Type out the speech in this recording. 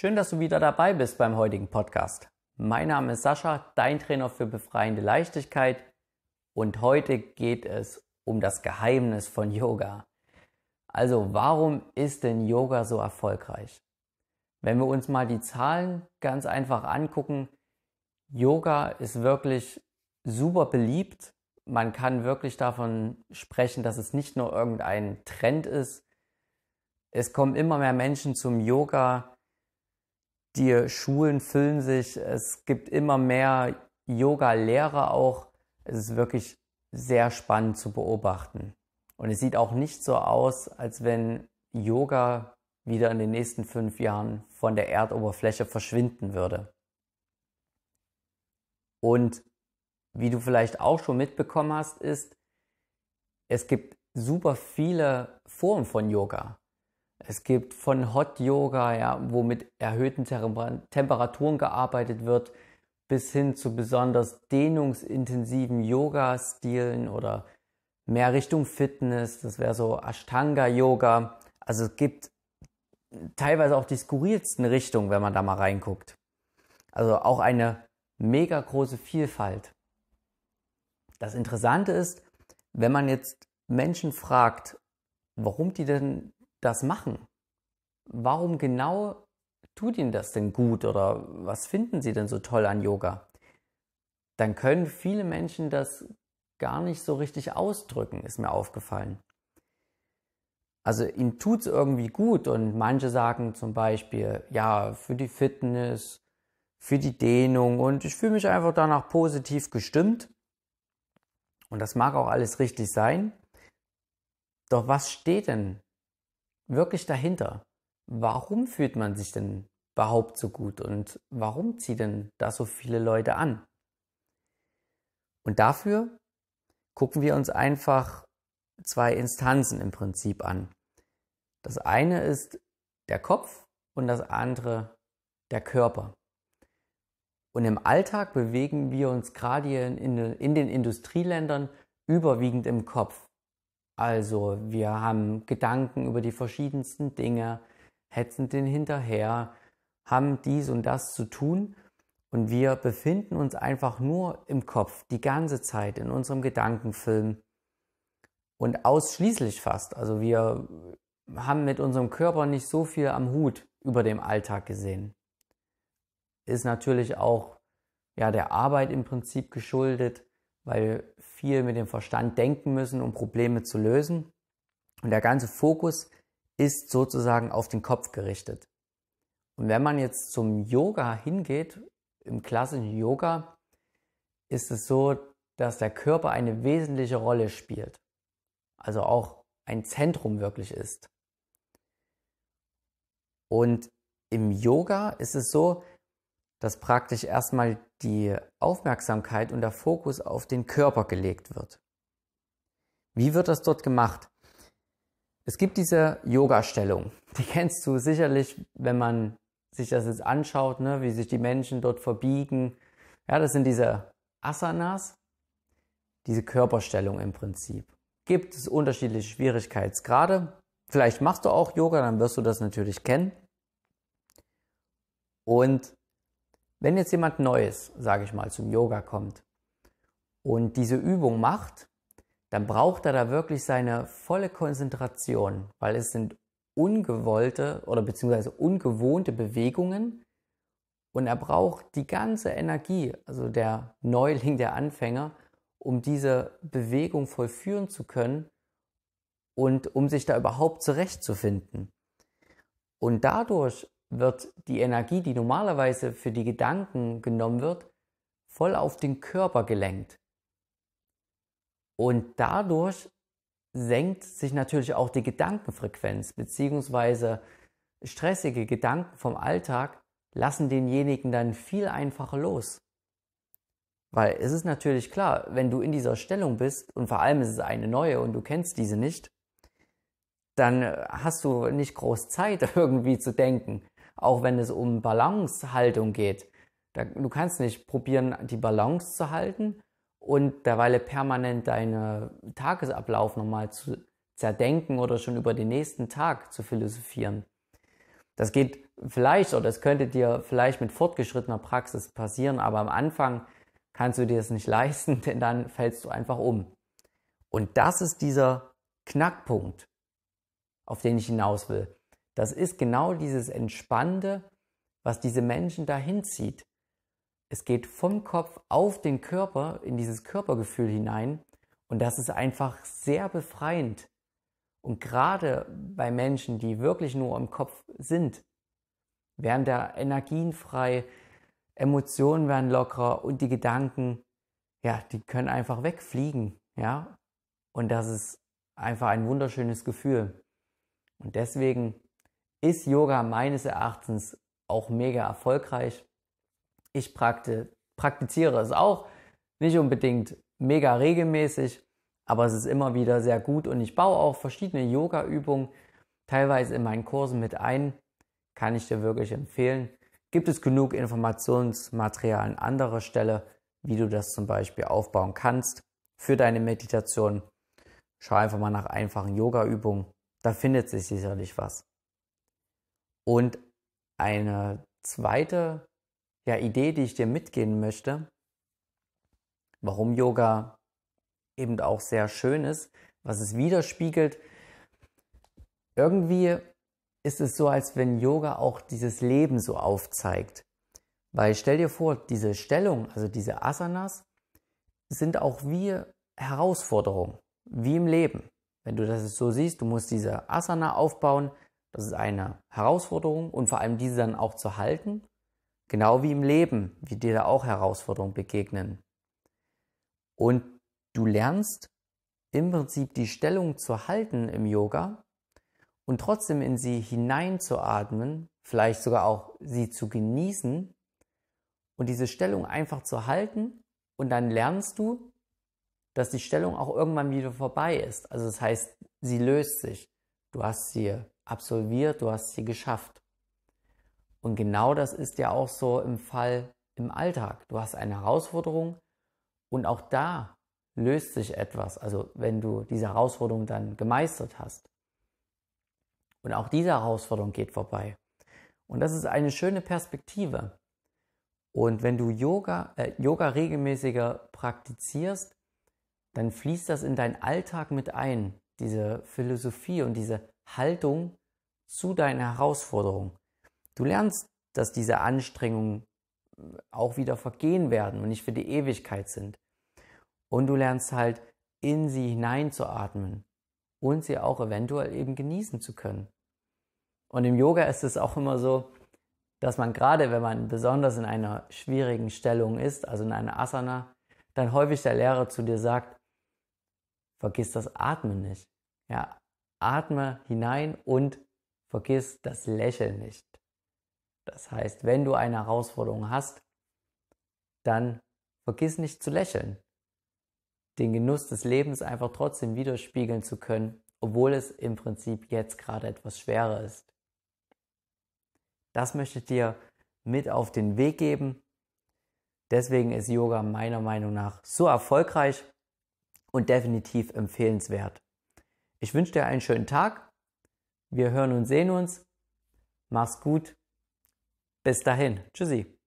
Schön, dass du wieder dabei bist beim heutigen Podcast. Mein Name ist Sascha, dein Trainer für befreiende Leichtigkeit und heute geht es um das Geheimnis von Yoga. Also warum ist denn Yoga so erfolgreich? Wenn wir uns mal die Zahlen ganz einfach angucken, Yoga ist wirklich super beliebt. Man kann wirklich davon sprechen, dass es nicht nur irgendein Trend ist. Es kommen immer mehr Menschen zum Yoga. Die Schulen füllen sich. Es gibt immer mehr Yoga-Lehrer auch. Es ist wirklich sehr spannend zu beobachten. Und es sieht auch nicht so aus, als wenn Yoga wieder in den nächsten fünf Jahren von der Erdoberfläche verschwinden würde. Und wie du vielleicht auch schon mitbekommen hast, ist, es gibt super viele Formen von Yoga. Es gibt von Hot Yoga, ja, wo mit erhöhten Temperaturen gearbeitet wird, bis hin zu besonders dehnungsintensiven Yoga-Stilen oder mehr Richtung Fitness. Das wäre so Ashtanga-Yoga. Also es gibt teilweise auch die skurrilsten Richtungen, wenn man da mal reinguckt. Also auch eine mega große Vielfalt. Das Interessante ist, wenn man jetzt Menschen fragt, warum die denn das machen, warum genau tut ihnen das denn gut oder was finden sie denn so toll an Yoga, dann können viele Menschen das gar nicht so richtig ausdrücken, ist mir aufgefallen. Also ihnen tut es irgendwie gut und manche sagen zum Beispiel, ja, für die Fitness, für die Dehnung und ich fühle mich einfach danach positiv gestimmt. Und das mag auch alles richtig sein. Doch was steht denn wirklich dahinter? Warum fühlt man sich denn überhaupt so gut und warum zieht denn da so viele Leute an? Und dafür gucken wir uns einfach zwei Instanzen im Prinzip an. Das eine ist der Kopf und das andere der Körper. Und im Alltag bewegen wir uns gerade in, den Industrieländern überwiegend im Kopf. Also wir haben Gedanken über die verschiedensten Dinge, hetzen den hinterher, haben dies und das zu tun. Und wir befinden uns einfach nur im Kopf die ganze Zeit in unserem Gedankenfilm. Und ausschließlich fast. Also wir haben mit unserem Körper nicht so viel am Hut über dem Alltag gesehen. Ist natürlich auch ja, der Arbeit im Prinzip geschuldet, weil viel mit dem Verstand denken müssen, um Probleme zu lösen. Und der ganze Fokus ist sozusagen auf den Kopf gerichtet. Und wenn man jetzt zum Yoga hingeht, im klassischen Yoga, ist es so, dass der Körper eine wesentliche Rolle spielt. Also auch ein Zentrum wirklich ist. Und im Yoga ist es so, dass praktisch erstmal die Aufmerksamkeit und der Fokus auf den Körper gelegt wird. Wie wird das dort gemacht? Es gibt diese Yoga-Stellung. Die kennst du sicherlich, wenn man sich das jetzt anschaut, ne, wie sich die Menschen dort verbiegen. Ja, das sind diese Asanas, diese Körperstellung im Prinzip. Gibt es unterschiedliche Schwierigkeitsgrade. Vielleicht machst du auch Yoga, dann wirst du das natürlich kennen. Und wenn jetzt jemand Neues, sage ich mal, zum Yoga kommt und diese Übung macht, dann braucht er da wirklich seine volle Konzentration, weil es sind ungewollte oder beziehungsweise ungewohnte Bewegungen und er braucht die ganze Energie, also der Neuling, der Anfänger, um diese Bewegung vollführen zu können und um sich da überhaupt zurechtzufinden. Und dadurch wird die Energie, die normalerweise für die Gedanken genommen wird, voll auf den Körper gelenkt. Und dadurch senkt sich natürlich auch die Gedankenfrequenz, beziehungsweise stressige Gedanken vom Alltag lassen denjenigen dann viel einfacher los. Weil es ist natürlich klar, wenn du in dieser Stellung bist und vor allem ist es eine neue und du kennst diese nicht, dann hast du nicht groß Zeit irgendwie zu denken auch wenn es um Balancehaltung geht. Du kannst nicht probieren, die Balance zu halten und derweil permanent deinen Tagesablauf nochmal zu zerdenken oder schon über den nächsten Tag zu philosophieren. Das geht vielleicht, oder es könnte dir vielleicht mit fortgeschrittener Praxis passieren, aber am Anfang kannst du dir das nicht leisten, denn dann fällst du einfach um. Und das ist dieser Knackpunkt, auf den ich hinaus will. Das ist genau dieses Entspannende, was diese Menschen dahin zieht. Es geht vom Kopf auf den Körper, in dieses Körpergefühl hinein. Und das ist einfach sehr befreiend. Und gerade bei Menschen, die wirklich nur im Kopf sind, werden da Energien frei, Emotionen werden lockerer und die Gedanken, ja, die können einfach wegfliegen, ja. Und das ist einfach ein wunderschönes Gefühl. Und deswegen ist Yoga meines Erachtens auch mega erfolgreich. Ich praktiziere es auch, nicht unbedingt mega regelmäßig, aber es ist immer wieder sehr gut und ich baue auch verschiedene Yoga-Übungen teilweise in meinen Kursen mit ein. Kann ich dir wirklich empfehlen. Gibt es genug Informationsmaterial an anderer Stelle, wie du das zum Beispiel aufbauen kannst für deine Meditation. Schau einfach mal nach einfachen Yoga-Übungen. Da findet sich sicherlich was. Und eine zweite ja, Idee, die ich dir mitgehen möchte, warum Yoga eben auch sehr schön ist, was es widerspiegelt. Irgendwie ist es so, als wenn Yoga auch dieses Leben so aufzeigt. Weil stell dir vor, diese Stellung, also diese Asanas, sind auch wie Herausforderungen, wie im Leben. Wenn du das so siehst, du musst diese Asana aufbauen, das ist eine Herausforderung und vor allem diese dann auch zu halten, genau wie im Leben, wie dir da auch Herausforderungen begegnen. Und du lernst im Prinzip die Stellung zu halten im Yoga und trotzdem in sie hineinzuatmen, vielleicht sogar auch sie zu genießen und diese Stellung einfach zu halten und dann lernst du, dass die Stellung auch irgendwann wieder vorbei ist. Also das heißt, sie löst sich. Du hast sie absolviert, du hast sie geschafft. Und genau das ist ja auch so im Fall im Alltag. Du hast eine Herausforderung und auch da löst sich etwas, also wenn du diese Herausforderung dann gemeistert hast. Und auch diese Herausforderung geht vorbei. Und das ist eine schöne Perspektive. Und wenn du Yoga, äh, Yoga regelmäßiger praktizierst, dann fließt das in deinen Alltag mit ein, diese Philosophie und diese Haltung zu deiner Herausforderung. Du lernst, dass diese Anstrengungen auch wieder vergehen werden und nicht für die Ewigkeit sind. Und du lernst halt in sie hineinzuatmen und sie auch eventuell eben genießen zu können. Und im Yoga ist es auch immer so, dass man gerade, wenn man besonders in einer schwierigen Stellung ist, also in einer Asana, dann häufig der Lehrer zu dir sagt, vergiss das Atmen nicht. Ja, atme hinein und vergiss das Lächeln nicht. Das heißt, wenn du eine Herausforderung hast, dann vergiss nicht zu lächeln. Den Genuss des Lebens einfach trotzdem widerspiegeln zu können, obwohl es im Prinzip jetzt gerade etwas schwerer ist. Das möchte ich dir mit auf den Weg geben. Deswegen ist Yoga meiner Meinung nach so erfolgreich und definitiv empfehlenswert. Ich wünsche dir einen schönen Tag. Wir hören und sehen uns. Mach's gut. Bis dahin. Tschüssi.